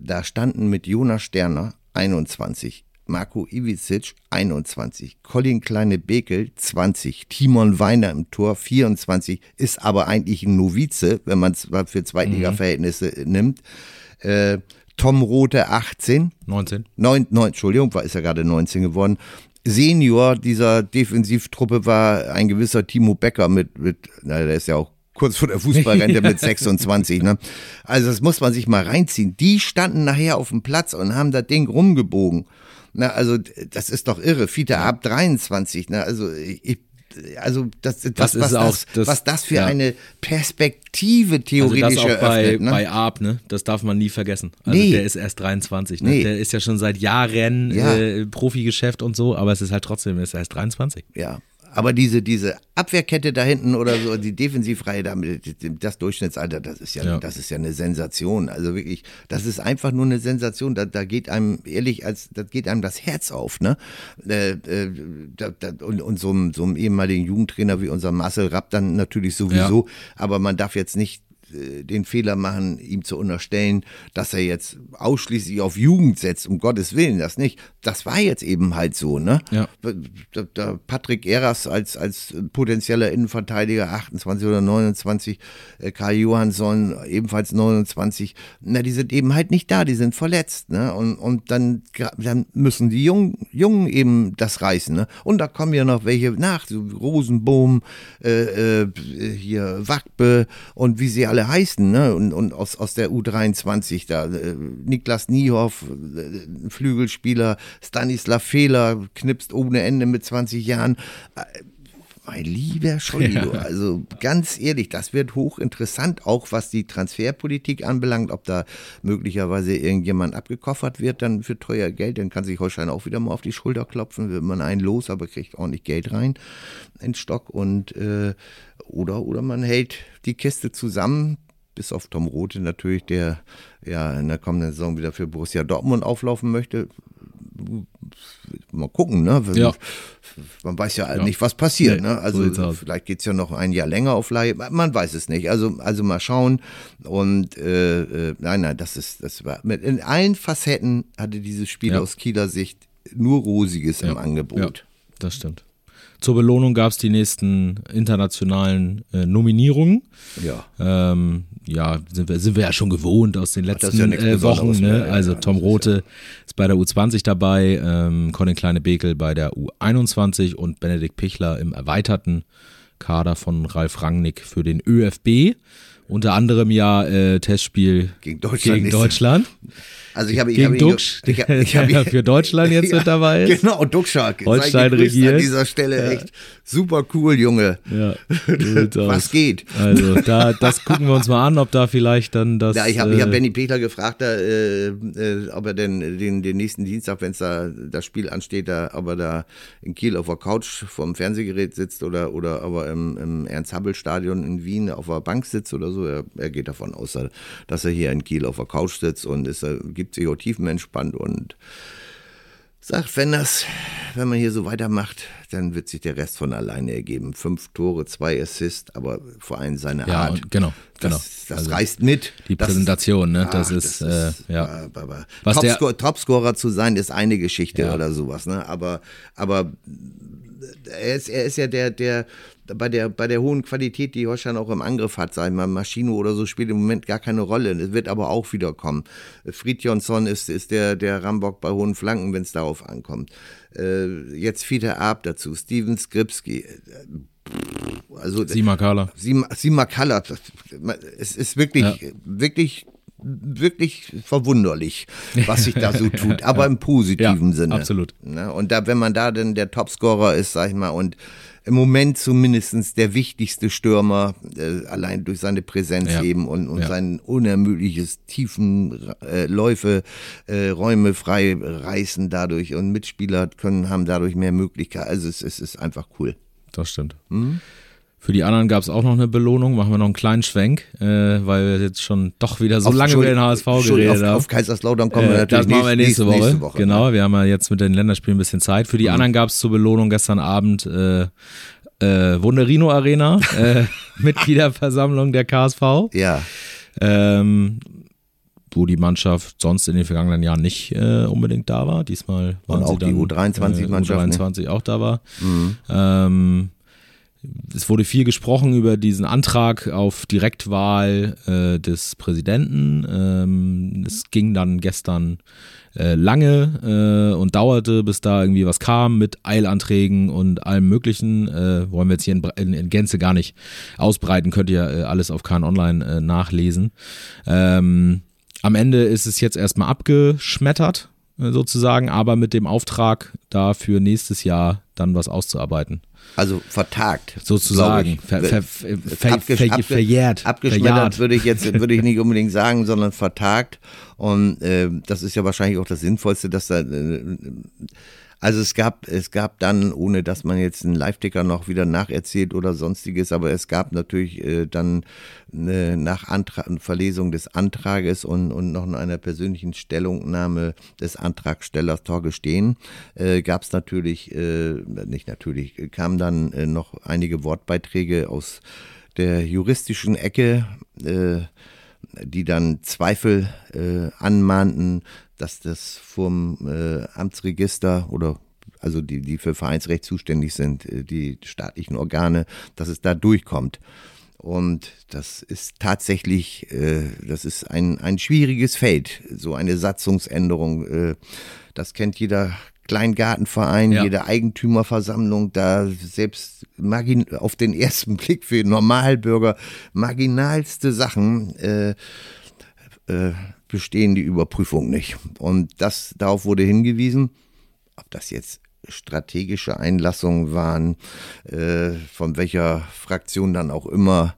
Da standen mit Jonas Sterner 21, Marco Iwicic 21, Colin Kleine-Bekel 20, Timon Weiner im Tor 24, ist aber eigentlich ein Novize, wenn man es für Zweitliga-Verhältnisse nimmt. Äh, Tom Rote 18, 19. Neun, neun, Entschuldigung, war, ist ja gerade 19 geworden. Senior dieser Defensivtruppe war ein gewisser Timo Becker mit, mit na, der ist ja auch kurz vor der Fußballrente mit 26. Ne? Also das muss man sich mal reinziehen. Die standen nachher auf dem Platz und haben das Ding rumgebogen. Na, also das ist doch irre. Fiete ab 23. Ne? Also ich, also das, das, Das ist was, auch das, das- was das für ja. eine Perspektive Also theoretisch das auch bei, eröffnet. Ne? bei Arp, ne? Das darf man nie vergessen. Also Nee. der ist erst 23, ne? Nee. Der ist ja schon seit Jahren Ja. äh, Profigeschäft und so, aber es ist halt trotzdem, er ist erst 23. Ja. Aber diese, diese Abwehrkette da hinten oder so, die Defensivreihe da, das Durchschnittsalter, das ist ja, Ja. das ist ja eine Sensation. Also wirklich, das ist einfach nur eine Sensation. Da, da geht einem, ehrlich, als, das geht einem das Herz auf, ne? Äh, äh, da, da, und, und so, einem- so einem ehemaligen Jugendtrainer wie unser Marcel Rapp dann natürlich sowieso. Aber man darf jetzt nicht den Fehler machen, ihm zu unterstellen, dass er jetzt ausschließlich auf Jugend setzt, um Gottes Willen, das nicht. Das war jetzt eben halt so, ne? Ja. Da, Patrick Eras als, als potenzieller Innenverteidiger, 28 oder 29, äh, Karl Johansson ebenfalls 29, na, die sind eben halt nicht da, die sind verletzt, ne? Und, und dann, dann müssen die Jungen, Jungen eben das reißen, ne? Und da kommen ja noch welche nach, so Rosenbohm, äh, äh, hier Wackbe und wie sie alle heißen, ne? Und, und aus, aus der U23 da, äh, Niklas Niehoff, äh, Flügelspieler, Stanislav Fehler, knipst ohne Ende mit 20 Jahren. Äh, Mein lieber Schollido, also ganz ehrlich, das wird hochinteressant, auch was die Transferpolitik anbelangt, ob da möglicherweise irgendjemand abgekoffert wird, dann für teuer Geld, dann kann sich Holstein auch wieder mal auf die Schulter klopfen, wird man einen los, aber kriegt ordentlich Geld rein ins Stock und äh, oder, oder man hält die Kiste zusammen, bis auf Tom Rote natürlich, der ja in der kommenden Saison wieder für Borussia Dortmund auflaufen möchte. Mal gucken, ne? Ja. Man weiß ja, Ja. nicht, was passiert. Nee, ne? so Also aus. vielleicht geht's ja noch ein Jahr länger auf Leihe. Man weiß es nicht. Also, also mal schauen. Und äh, äh, nein, nein, das ist, das war mit in allen Facetten hatte dieses Spiel Ja. aus Kieler Sicht nur Rosiges im. Angebot. Ja, das stimmt. Zur Belohnung gab es die nächsten internationalen äh, Nominierungen. Ja. Ähm, ja, sind wir, sind wir ja schon gewohnt aus den letzten ja äh, Wochen. Ne? also Tom Rote ist bei der U20 dabei, ähm, Colin Kleine-Bekel bei der U21 und Benedikt Pichler im erweiterten Kader von Ralf Rangnick für den ÖFB. Unter anderem ja äh, Testspiel Gegen Deutschland Gegen Deutschland. Also ich habe ich Gegen habe ich hab- ich hab ja für Deutschland jetzt mit dabei ist. Genau, Duxchak. Holstein regiert. An dieser Stelle echt super cool, Junge. Ja. Was geht? Also da, das gucken wir uns mal an, ob da vielleicht dann das. Ja, ich habe ich hab äh, Benny Petler gefragt, da, äh, äh, ob er denn den, den nächsten Dienstag, wenn es da das Spiel ansteht, da, ob er da in Kiel auf der Couch vorm Fernsehgerät sitzt oder, oder ob er im, im Ernst-Happel-Stadion in Wien auf der Bank sitzt oder so. Er, er geht davon aus, dass er hier in Kiel auf der Couch sitzt und ist, gibt sich auch tiefenentspannt und sagt, wenn das, wenn man hier so weitermacht, dann wird sich der Rest von alleine ergeben. Fünf Tore, zwei Assists, aber vor allem seine Ja, Art. genau, genau. Das, das Also reißt mit. die Das- Präsentation, ne? Das Ach, ist, äh, ja. aber- aber Was der- Topscorer, Topscorer zu sein ist eine Geschichte Ja. oder sowas, ne? Aber, aber er ist, er ist ja der, der bei der, bei der hohen Qualität, die Holstein auch im Angriff hat, sei mal Maschino oder so, spielt im Moment gar keine Rolle. Es wird aber auch wieder kommen. Friedjonsson ist, ist der, der Rambock bei hohen Flanken, wenn es darauf ankommt. Äh, jetzt Fiete Arp dazu, Steven Skripski. Also, Sima Kala. Es ist wirklich, Ja. wirklich, wirklich verwunderlich, was sich da so tut, aber im positiven Ja, Sinne. absolut. Ne? Und da, wenn man da denn der Topscorer ist, sag ich mal, und im Moment zumindest der wichtigste Stürmer, äh, allein durch seine Präsenz Ja. eben und, und Ja. sein unermüdliches tiefen äh, Läufe, äh, Räume frei reißen dadurch und Mitspieler können haben dadurch mehr Möglichkeiten. Also es, es ist einfach cool. Das stimmt. Mhm. Für die anderen gab es auch noch eine Belohnung. Machen wir noch einen kleinen Schwenk, äh, weil wir jetzt schon doch wieder so Auf- lange über den HSV geredet auf, haben. auf Kaiserslautern kommen wir Äh, natürlich das machen wir nächste, Woche. Woche. Genau, wir haben ja jetzt mit den Länderspielen ein bisschen Zeit. Mhm. Für die anderen gab es zur Belohnung gestern Abend äh, äh, Wunderino Arena, äh, Mitgliederversammlung der KSV. Ja, Ähm, wo die Mannschaft sonst in den vergangenen Jahren nicht äh, unbedingt da war. Diesmal waren Und sie auch die dann, U23-Mannschaft, äh, U23 auch da war. Ähm, es wurde viel gesprochen über diesen Antrag auf Direktwahl äh, des Präsidenten. Ähm, es ging dann gestern äh, lange äh, und dauerte, bis da irgendwie was kam mit Eilanträgen und allem Möglichen. Äh, wollen wir jetzt hier in, in, in Gänze gar nicht ausbreiten, könnt ihr äh, alles auf Kahn Online äh, nachlesen. Ähm, am Ende ist es jetzt erstmal abgeschmettert, sozusagen, aber mit dem Auftrag, da für nächstes Jahr dann was auszuarbeiten. also vertagt. Sozusagen. Ver, ver, ver, Abgesch- ver, verjährt. Abgeschmettert verjährt. würde ich jetzt würde ich nicht unbedingt sagen, sondern vertagt. Und äh, das ist ja wahrscheinlich auch das Sinnvollste, dass da. Äh, also es gab, es gab dann, ohne dass man jetzt einen Live-Ticker noch wieder nacherzählt oder sonstiges, aber es gab natürlich äh, dann eine, nach Antrag, Verlesung des Antrages und, und noch in einer persönlichen Stellungnahme des Antragstellers Torge stehen, äh, gab es natürlich, äh, nicht natürlich, äh, kamen dann äh, noch einige Wortbeiträge aus der juristischen Ecke, äh, die dann Zweifel äh, anmahnten, dass das vom äh, Amtsregister oder also die, die für Vereinsrecht zuständig sind, äh, die staatlichen Organe, dass es da durchkommt. Und das ist tatsächlich, äh, das ist ein, ein schwieriges Feld, so eine Satzungsänderung. Äh, das kennt jeder Kleingartenverein, Ja. jede Eigentümerversammlung, da selbst margin auf den ersten Blick für Normalbürger marginalste Sachen äh, äh, bestehen die Überprüfung nicht. Und das, darauf wurde hingewiesen, ob das jetzt strategische Einlassungen waren, äh, von welcher Fraktion dann auch immer,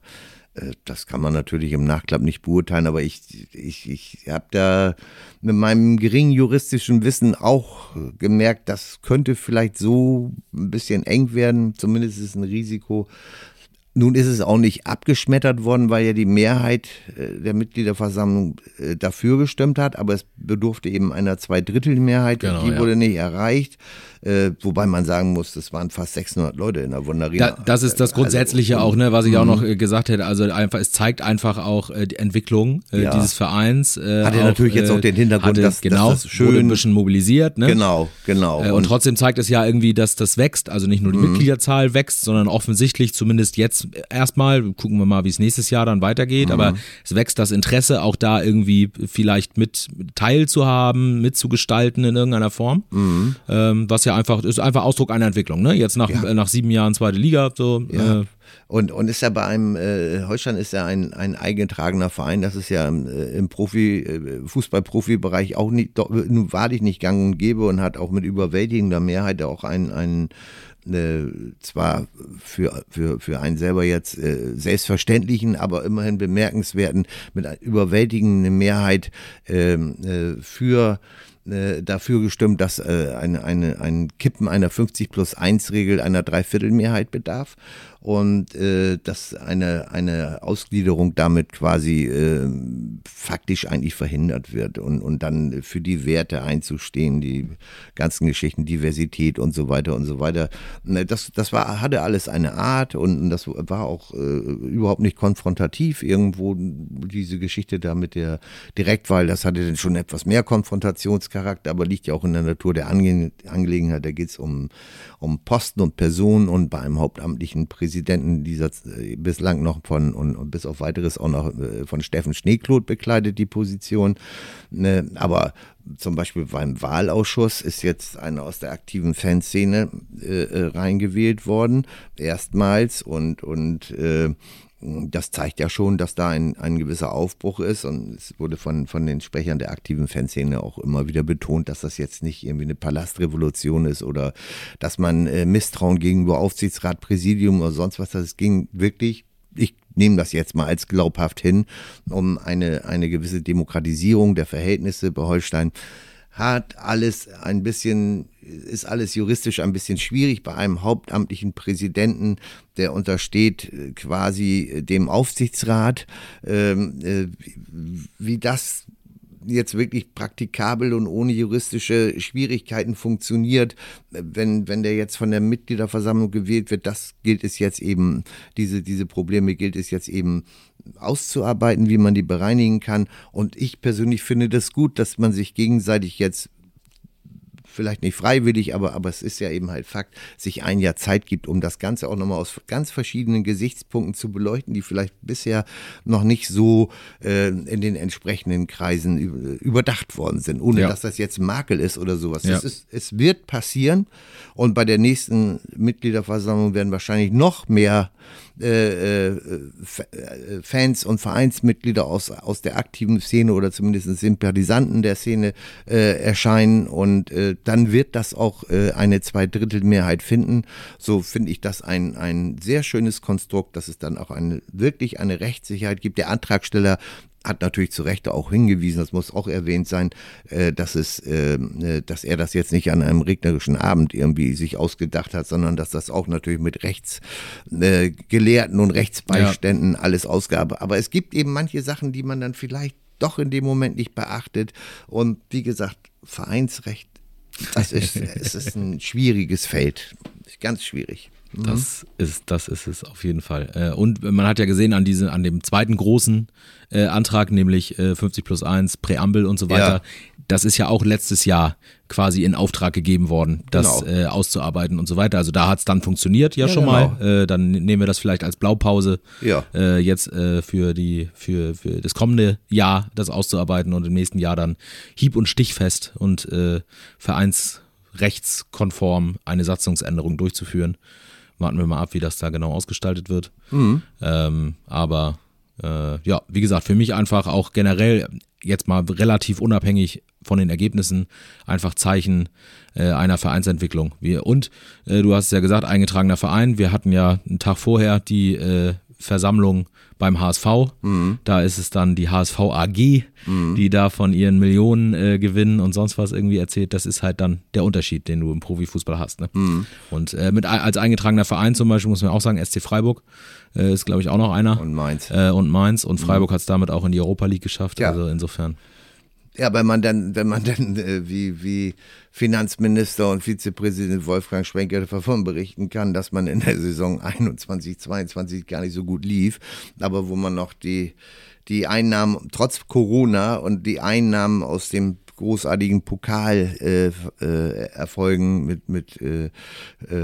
äh, das kann man natürlich im Nachklapp nicht beurteilen, aber ich, ich, ich habe da mit meinem geringen juristischen Wissen auch gemerkt, das könnte vielleicht so ein bisschen eng werden, zumindest ist es ein Risiko. Nun ist es auch nicht abgeschmettert worden, weil ja die Mehrheit äh, der Mitgliederversammlung äh, dafür gestimmt hat, aber es bedurfte eben einer Zweidrittelmehrheit, Genau, die ja. wurde nicht erreicht, äh, wobei man sagen muss, das waren fast 600 Leute in der Wunderina. Da, das ist das Grundsätzliche Also, auch, ne, was ich auch noch äh, gesagt hätte. Also einfach, es zeigt einfach auch äh, die Entwicklung äh, Ja. dieses Vereins. Äh, Hat ja natürlich jetzt auch den Hintergrund, hatte, dass- dass genau, das schön- wurde ein bisschen mobilisiert, ne? Genau, genau. Äh, und trotzdem zeigt es ja irgendwie, dass das wächst. Also nicht nur die Mhm. Mitgliederzahl wächst, sondern offensichtlich zumindest jetzt erstmal, gucken wir mal, wie es nächstes Jahr dann weitergeht, mhm. aber es wächst das Interesse, auch da irgendwie vielleicht mit teilzuhaben, mitzugestalten in irgendeiner Form. Mhm. Ähm, was ja einfach, ist einfach Ausdruck einer Entwicklung, ne? Jetzt nach, ja. äh, nach sieben Jahren zweite Liga, so. Ja. Äh, und, und ist ja bei einem, äh, Holstein ist ja ein, ein eingetragener Verein, das ist ja im, äh, im Profi, äh, Fußball-Profi-Bereich auch nicht, doch, wahrlich nicht gang und gäbe und hat auch mit überwältigender Mehrheit auch ein, ein äh, zwar für, für, für einen selber jetzt äh, selbstverständlichen, aber immerhin bemerkenswerten, mit einer überwältigenden Mehrheit ähm, äh, für äh, dafür gestimmt, dass äh, eine, eine, ein Kippen einer 50 plus 1 Regel einer Dreiviertelmehrheit bedarf und äh, dass eine, eine Ausgliederung damit quasi äh, faktisch eigentlich verhindert wird und, und dann für die Werte einzustehen, die ganzen Geschichten, Diversität und so weiter und so weiter. Das, das war, hatte alles eine Art und das war auch äh, überhaupt nicht konfrontativ irgendwo, diese Geschichte da mit der Direktwahl, das hatte dann schon etwas mehr Konfrontationscharakter, aber liegt ja auch in der Natur der Ange Angelegenheit, da geht es um, um Posten und Personen und bei einem hauptamtlichen Präsidenten dieser äh, bislang noch von und, und, bis auf weiteres auch noch äh, von Steffen Schneekloth bekleidet die Position. Ne, aber zum Beispiel beim Wahlausschuss ist jetzt einer aus der aktiven Fanszene äh, äh reingewählt worden, erstmals und und äh, das zeigt ja schon, dass da ein, ein gewisser Aufbruch ist und es wurde von, von den Sprechern der aktiven Fanszene auch immer wieder betont, dass das jetzt nicht irgendwie eine Palastrevolution ist oder dass man äh, Misstrauen gegenüber Aufsichtsrat, Präsidium oder sonst was, das ging wirklich, ich nehme das jetzt mal als glaubhaft hin, um eine, eine gewisse Demokratisierung der Verhältnisse. Bei Holstein hat alles ein bisschen, ist alles juristisch ein bisschen schwierig bei einem hauptamtlichen Präsidenten, der untersteht äh, quasi dem Aufsichtsrat. Ähm, äh, wie das jetzt wirklich praktikabel und ohne juristische Schwierigkeiten funktioniert, wenn, wenn der jetzt von der Mitgliederversammlung gewählt wird, das gilt es jetzt eben, diese, diese Probleme gilt es jetzt eben auszuarbeiten, wie man die bereinigen kann. Und ich persönlich finde das gut, dass man sich gegenseitig jetzt vielleicht nicht freiwillig, aber, aber es ist ja eben halt Fakt, sich ein Jahr Zeit gibt, um das Ganze auch nochmal aus ganz verschiedenen Gesichtspunkten zu beleuchten, die vielleicht bisher noch nicht so äh, in den entsprechenden Kreisen überdacht worden sind, ohne ja. dass das jetzt Makel ist oder sowas. Ja. Ist, es wird passieren und bei der nächsten Mitgliederversammlung werden wahrscheinlich noch mehr äh, äh, äh, Fans und Vereinsmitglieder aus, aus der aktiven Szene oder zumindest Sympathisanten der Szene äh, erscheinen und äh, dann wird das auch äh, eine Zweidrittelmehrheit finden. So finde ich das ein, ein sehr schönes Konstrukt, dass es dann auch eine, wirklich eine Rechtssicherheit gibt. Der Antragsteller hat natürlich zu Recht auch hingewiesen, das muss auch erwähnt sein, äh, dass es, ähm, äh, dass er das jetzt nicht an einem regnerischen Abend irgendwie sich ausgedacht hat, sondern dass das auch natürlich mit Rechtsgelehrten äh, und Rechtsbeiständen ja. alles ausgab. Aber es gibt eben manche Sachen, die man dann vielleicht doch in dem Moment nicht beachtet. Und wie gesagt, Vereinsrecht, das ist, es ist ein schwieriges Feld. Ganz schwierig. Das mhm. ist, das ist es auf jeden Fall. Äh, und man hat ja gesehen an diese, an dem zweiten großen äh, Antrag, nämlich 50 plus 1, Präambel und so weiter. Ja. Das ist ja auch letztes Jahr quasi in Auftrag gegeben worden, das genau. äh, auszuarbeiten und so weiter. Also da hat es dann funktioniert ja, ja schon genau. mal. Äh, dann nehmen wir das vielleicht als Blaupause ja. äh, jetzt äh, für die für, für das kommende Jahr das auszuarbeiten und im nächsten Jahr dann hieb- und stichfest und äh, vereinsrechtskonform eine Satzungsänderung durchzuführen. Warten wir mal ab, wie das da genau ausgestaltet wird. Mhm. Ähm, aber äh, ja, wie gesagt, für mich einfach auch generell jetzt mal relativ unabhängig von den Ergebnissen einfach Zeichen äh, einer Vereinsentwicklung. Wir, und äh, du hast es ja gesagt, eingetragener Verein. Wir hatten ja einen Tag vorher die äh, Versammlung beim HSV. Mhm. Da ist es dann die HSV AG, mhm. die da von ihren Millionen äh, gewinnen und sonst was irgendwie erzählt. Das ist halt dann der Unterschied, den du im Profifußball hast. Ne? Mhm. Und äh, mit als eingetragener Verein zum Beispiel muss man auch sagen, SC Freiburg äh, ist glaube ich auch noch einer. Und Mainz. Äh, und Mainz. Und Freiburg mhm. hat es damit auch in die Europa League geschafft. Ja. Also insofern. Ja, wenn man dann, wenn man dann äh, wie, wie Finanzminister und Vizepräsident Wolfgang Schwenker davon berichten kann, dass man in der Saison 21, 22 gar nicht so gut lief, aber wo man noch die, die Einnahmen, trotz Corona und die Einnahmen aus dem großartigen Pokalerfolgen äh, äh, mit, mit, äh,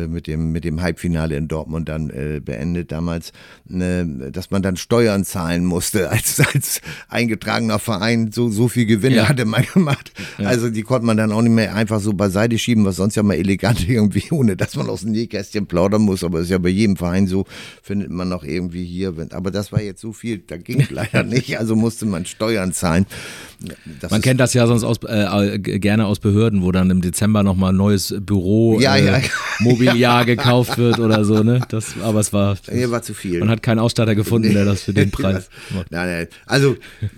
mit, dem, mit dem Halbfinale in Dortmund dann beendet damals, ne, dass man dann Steuern zahlen musste als, als eingetragener Verein. So, so viel Gewinne ja. hatte man gemacht. Ja. Also die konnte man dann auch nicht mehr einfach so beiseite schieben, was sonst ja mal elegant irgendwie, ohne dass man aus dem Nähkästchen plaudern muss. Aber ist ja bei jedem Verein so, findet man noch irgendwie hier. Aber das war jetzt so viel, da ging leider nicht. Also musste man Steuern zahlen. Das man kennt das ja sonst aus, äh, gerne aus Behörden, wo dann im Dezember nochmal ein neues Büro ja, äh, ja. Mobiliar gekauft wird oder so, ne? Das, aber es war. Hier war zu viel. Man hat keinen Ausstatter gefunden, der das für den Preis macht. Nein, nein. Also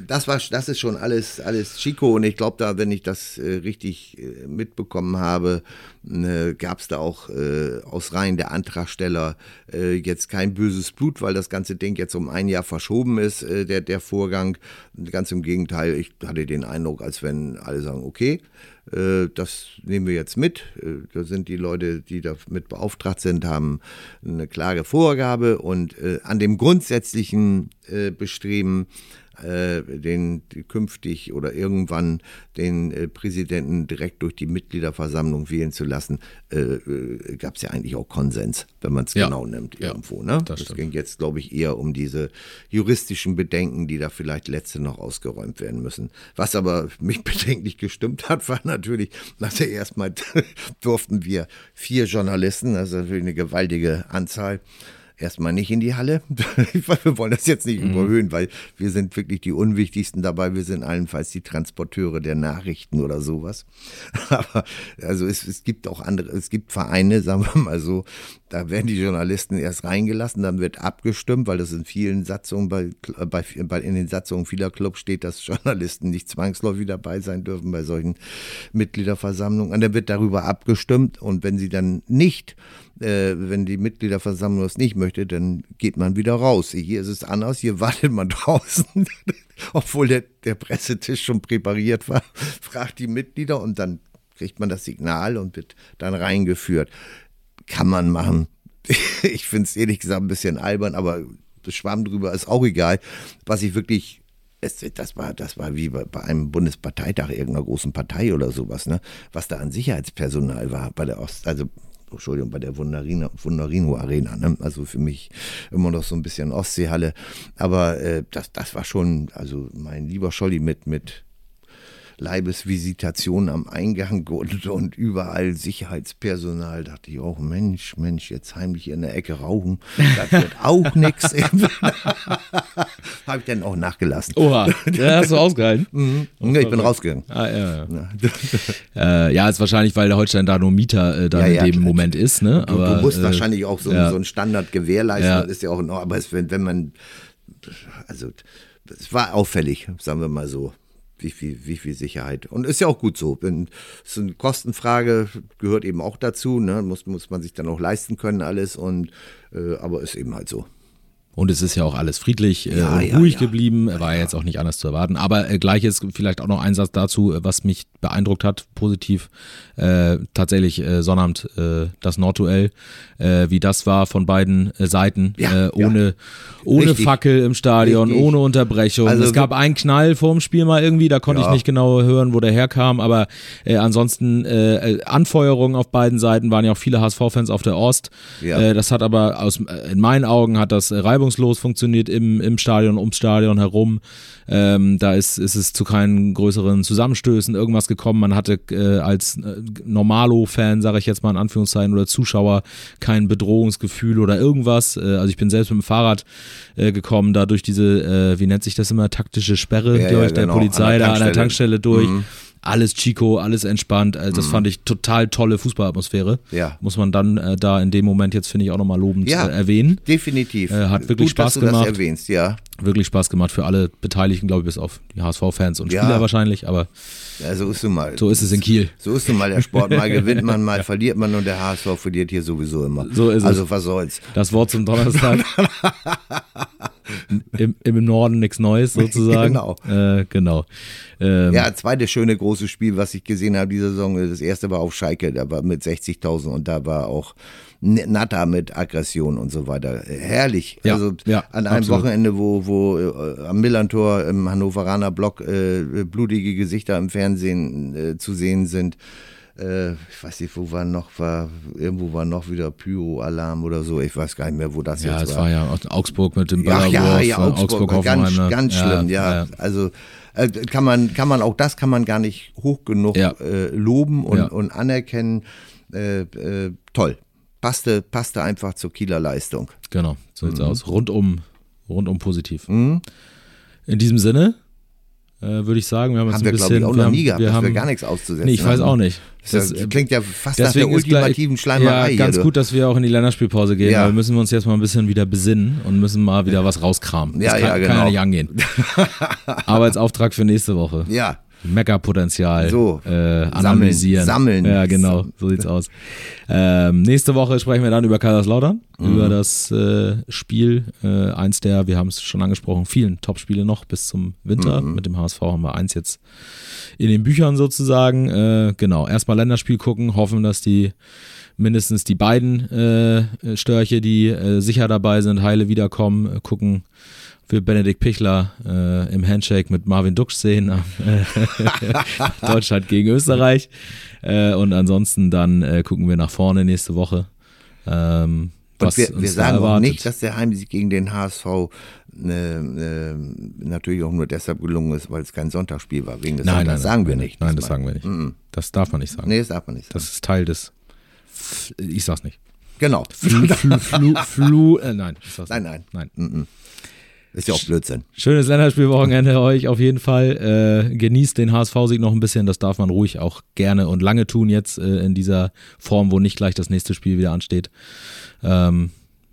das war, das ist schon alles, alles Chico und ich glaube da, wenn ich das äh, richtig äh, mitbekommen habe, äh, gab es da auch äh, aus Reihen der Antragsteller äh, jetzt kein böses Blut, weil das ganze Ding jetzt um ein Jahr verschoben ist, der, der Vorgang. Ganz im Gegenteil, ich hatte den Eindruck, als wenn alle sagen, okay, äh, das nehmen wir jetzt mit. Äh, da sind die Leute, die damit beauftragt sind, haben eine klare Vorgabe und an dem grundsätzlichen Bestreben, äh, den künftig oder irgendwann den äh, Präsidenten direkt durch die Mitgliederversammlung wählen zu lassen, äh, äh gab es ja eigentlich auch Konsens, wenn man es ja. genau nimmt ja, irgendwo. Ne? Das, das ging jetzt, glaube ich, eher um diese juristischen Bedenken, die da vielleicht letzte noch ausgeräumt werden müssen. Was aber mich bedenklich gestimmt hat, war natürlich, dass er erstmal durften wir vier Journalisten, also natürlich eine gewaltige Anzahl, erstmal nicht in die Halle. wir wollen das jetzt nicht mhm. überhöhen, weil wir sind wirklich die unwichtigsten dabei. Wir sind allenfalls die Transporteure der Nachrichten oder sowas. Aber also es, es gibt auch andere, es gibt Vereine, sagen wir mal so, da werden die Journalisten erst reingelassen, dann wird abgestimmt, weil das in vielen Satzungen, bei, bei, bei, in den Satzungen vieler Clubs steht, dass Journalisten nicht zwangsläufig dabei sein dürfen bei solchen Mitgliederversammlungen. Und dann wird darüber abgestimmt und wenn sie dann nicht äh, wenn die Mitgliederversammlung das nicht möchte, dann geht man wieder raus. Hier ist es anders, hier wartet man draußen, obwohl der, der Pressetisch schon präpariert war, fragt die Mitglieder und dann kriegt man das Signal und wird dann reingeführt. Kann man machen. Ich finde es ehrlich gesagt ein bisschen albern, aber das Schwamm drüber ist auch egal. Was ich wirklich es, das, war, das war wie bei, einem Bundesparteitag irgendeiner großen Partei oder sowas, ne? Was da an Sicherheitspersonal war bei der Ost, also Entschuldigung, bei der Wunderino, Wunderino Arena. Ne? Also für mich immer noch so ein bisschen Ostseehalle. Aber äh, das, das war schon, also mein lieber Scholli mit, mit Leibesvisitation am Eingang und, und überall Sicherheitspersonal. Da dachte ich auch, Mensch, Mensch, jetzt heimlich in der Ecke rauchen, das wird auch nichts. Habe ich dann auch nachgelassen. Oha, ja, hast du ausgehalten? Mhm. Ja, ich bin rausgegangen. Ah, ja, ja. äh, ja, ist wahrscheinlich, weil der Holstein da nur Mieter äh, da ja, in dem Moment ist. Ne? Aber, du, musst äh, wahrscheinlich auch so, so einen Standard gewährleisten, das ist ja auch in Ordnung. Aber es, wenn, wenn man, also es war auffällig, sagen wir mal so wie viel, wie viel Sicherheit. Und ist ja auch gut so. Wenn es eine Kostenfrage gehört eben auch dazu, ne? muss, muss man sich dann auch leisten können, alles. Und äh, aber ist eben halt so. Und es ist ja auch alles friedlich äh, ja, und ruhig ja, geblieben, war ja jetzt auch nicht anders zu erwarten. Aber äh, gleich ist vielleicht auch noch ein Satz dazu, äh, was mich beeindruckt hat, positiv. Äh, tatsächlich äh, Sonnabend äh, das Nordduell, äh, wie das war von beiden äh, Seiten, ja, äh, ohne, ohne Fackel im Stadion, Richtig. ohne Unterbrechung. Also, es gab einen Knall vorm Spiel mal irgendwie, da konnte ich nicht genau hören, wo der herkam, aber äh, ansonsten äh, Anfeuerungen auf beiden Seiten waren ja auch viele HSV-Fans auf der Ost. Äh, das hat aber aus in meinen Augen hat das Reibung reibungslos funktioniert im, im Stadion, ums Stadion herum. Ähm, da ist, ist es zu keinen größeren Zusammenstößen irgendwas gekommen. Man hatte äh, als äh, Normalo-Fan, sage ich jetzt mal in Anführungszeichen, oder Zuschauer kein Bedrohungsgefühl oder irgendwas. Äh, also ich bin selbst mit dem Fahrrad äh, gekommen, da durch diese, äh, wie nennt sich das immer, taktische Sperre ja, durch ja, genau. der Polizei da an der Tankstelle durch. Mhm alles Chico, alles entspannt. Also das mhm. fand ich total tolle Fußballatmosphäre. Ja. Muss man dann äh, da in dem Moment jetzt, finde ich, auch nochmal lobend ja, äh, erwähnen. Definitiv. Äh, hat wirklich Gut, Spaß dass du gemacht. Das erwähnst, ja. Wirklich Spaß gemacht für alle Beteiligten, glaube ich, bis auf die HSV-Fans und ja. Spieler wahrscheinlich, aber ja, so ist es mal. So ist es in Kiel. So ist es mal der Sport. Mal gewinnt man, mal verliert man und der HSV verliert hier sowieso immer. So ist also, es. Also was soll's. Das Wort zum Donnerstag. Im, Im, Norden nichts Neues sozusagen. Genau. Äh, genau. Ähm, ja, zweite schöne große Spiel, was ich gesehen habe diese Saison. Das erste war auf Schalke, da war mit 60.000 und da war auch Natter mit Aggression und so weiter. Herrlich. Ja, also ja, an einem absolut. Wochenende, wo, wo äh, am Millantor im Hannoveraner Block äh, blutige Gesichter im Fernsehen äh, zu sehen sind. Äh, ich weiß nicht, wo war noch, war, irgendwo war noch wieder Pyro-Alarm oder so. Ich weiß gar nicht mehr, wo das Ja, jetzt es war. war ja Augsburg mit dem Ja, Ballerwurf. ja, ja, äh, Augsburg, Hoffenheim, ganz, ne? ganz schlimm, ja. Also äh, kann man, kann man auch das kann man gar nicht hoch genug Ja. äh, loben und, Ja. und anerkennen. Äh, äh, toll. Passte, passte einfach zur Kieler Leistung. Genau, so Mhm. sieht's aus. Rundum, rundum positiv. In diesem Sinne würde ich sagen, wir haben jetzt Haben ein wir, bisschen. glaube ich, auch noch haben, nie gehabt, wir haben, wir gar nichts auszusetzen Nee, ich weiß auch nicht. Das, Das, klingt ja fast nach der ultimativen Schleimerei Ja, ganz hier. gut, dass wir auch in die Länderspielpause gehen, Ja. weil müssen wir uns jetzt mal ein bisschen wieder besinnen und müssen mal wieder was rauskramen. Ja, das kann, ja, kann ja genau. nicht angehen. Arbeitsauftrag für nächste Woche. Ja, Meckerpotenzial So, äh, sammeln, analysieren. sammeln. Ja, genau, so sieht's aus. Ähm, nächste Woche sprechen wir dann über Kaiserslautern, Mhm. über das äh, Spiel, äh, eins der, wir haben es schon angesprochen, vielen Topspiele noch bis zum Winter. Mhm. Mit dem HSV haben wir eins jetzt in den Büchern sozusagen. Äh, genau, erstmal Länderspiel gucken, hoffen, dass die mindestens die beiden äh, Störche, die äh, sicher dabei sind, heile wiederkommen, gucken, wir Benedikt Pichler äh, im Handshake mit Marvin Duksch sehen. äh, Deutschland gegen Österreich. Äh, und ansonsten dann äh, gucken wir nach vorne nächste Woche. Ähm, Und was wir, wir sagen auch nicht, dass der Heimsieg gegen den HSV äh, äh, natürlich auch nur deshalb gelungen ist, weil es kein Sonntagsspiel war. Wegen des nein, Sonntags nein, sagen nein, wir nein, nicht. Nein, das sagen wir nicht. Das darf man nicht sagen. Nee, das darf man nicht sagen. Das ist Teil des. Ich sag's nicht. genau. Flu, flu, flu, flu äh, nein, ich sag's Nein, nicht. nein. nein. Ist ja auch Blödsinn. Schönes Länderspielwochenende euch auf jeden Fall. Äh, genießt den HSV-Sieg noch ein bisschen. Das darf man ruhig auch gerne und lange tun jetzt äh, in dieser Form, wo nicht gleich das nächste Spiel wieder ansteht. Ähm,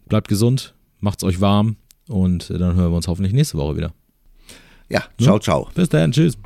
bleibt gesund, macht's euch warm und äh, dann hören wir uns hoffentlich nächste Woche wieder. Ja, ciao, ciao. Bis dann, tschüss.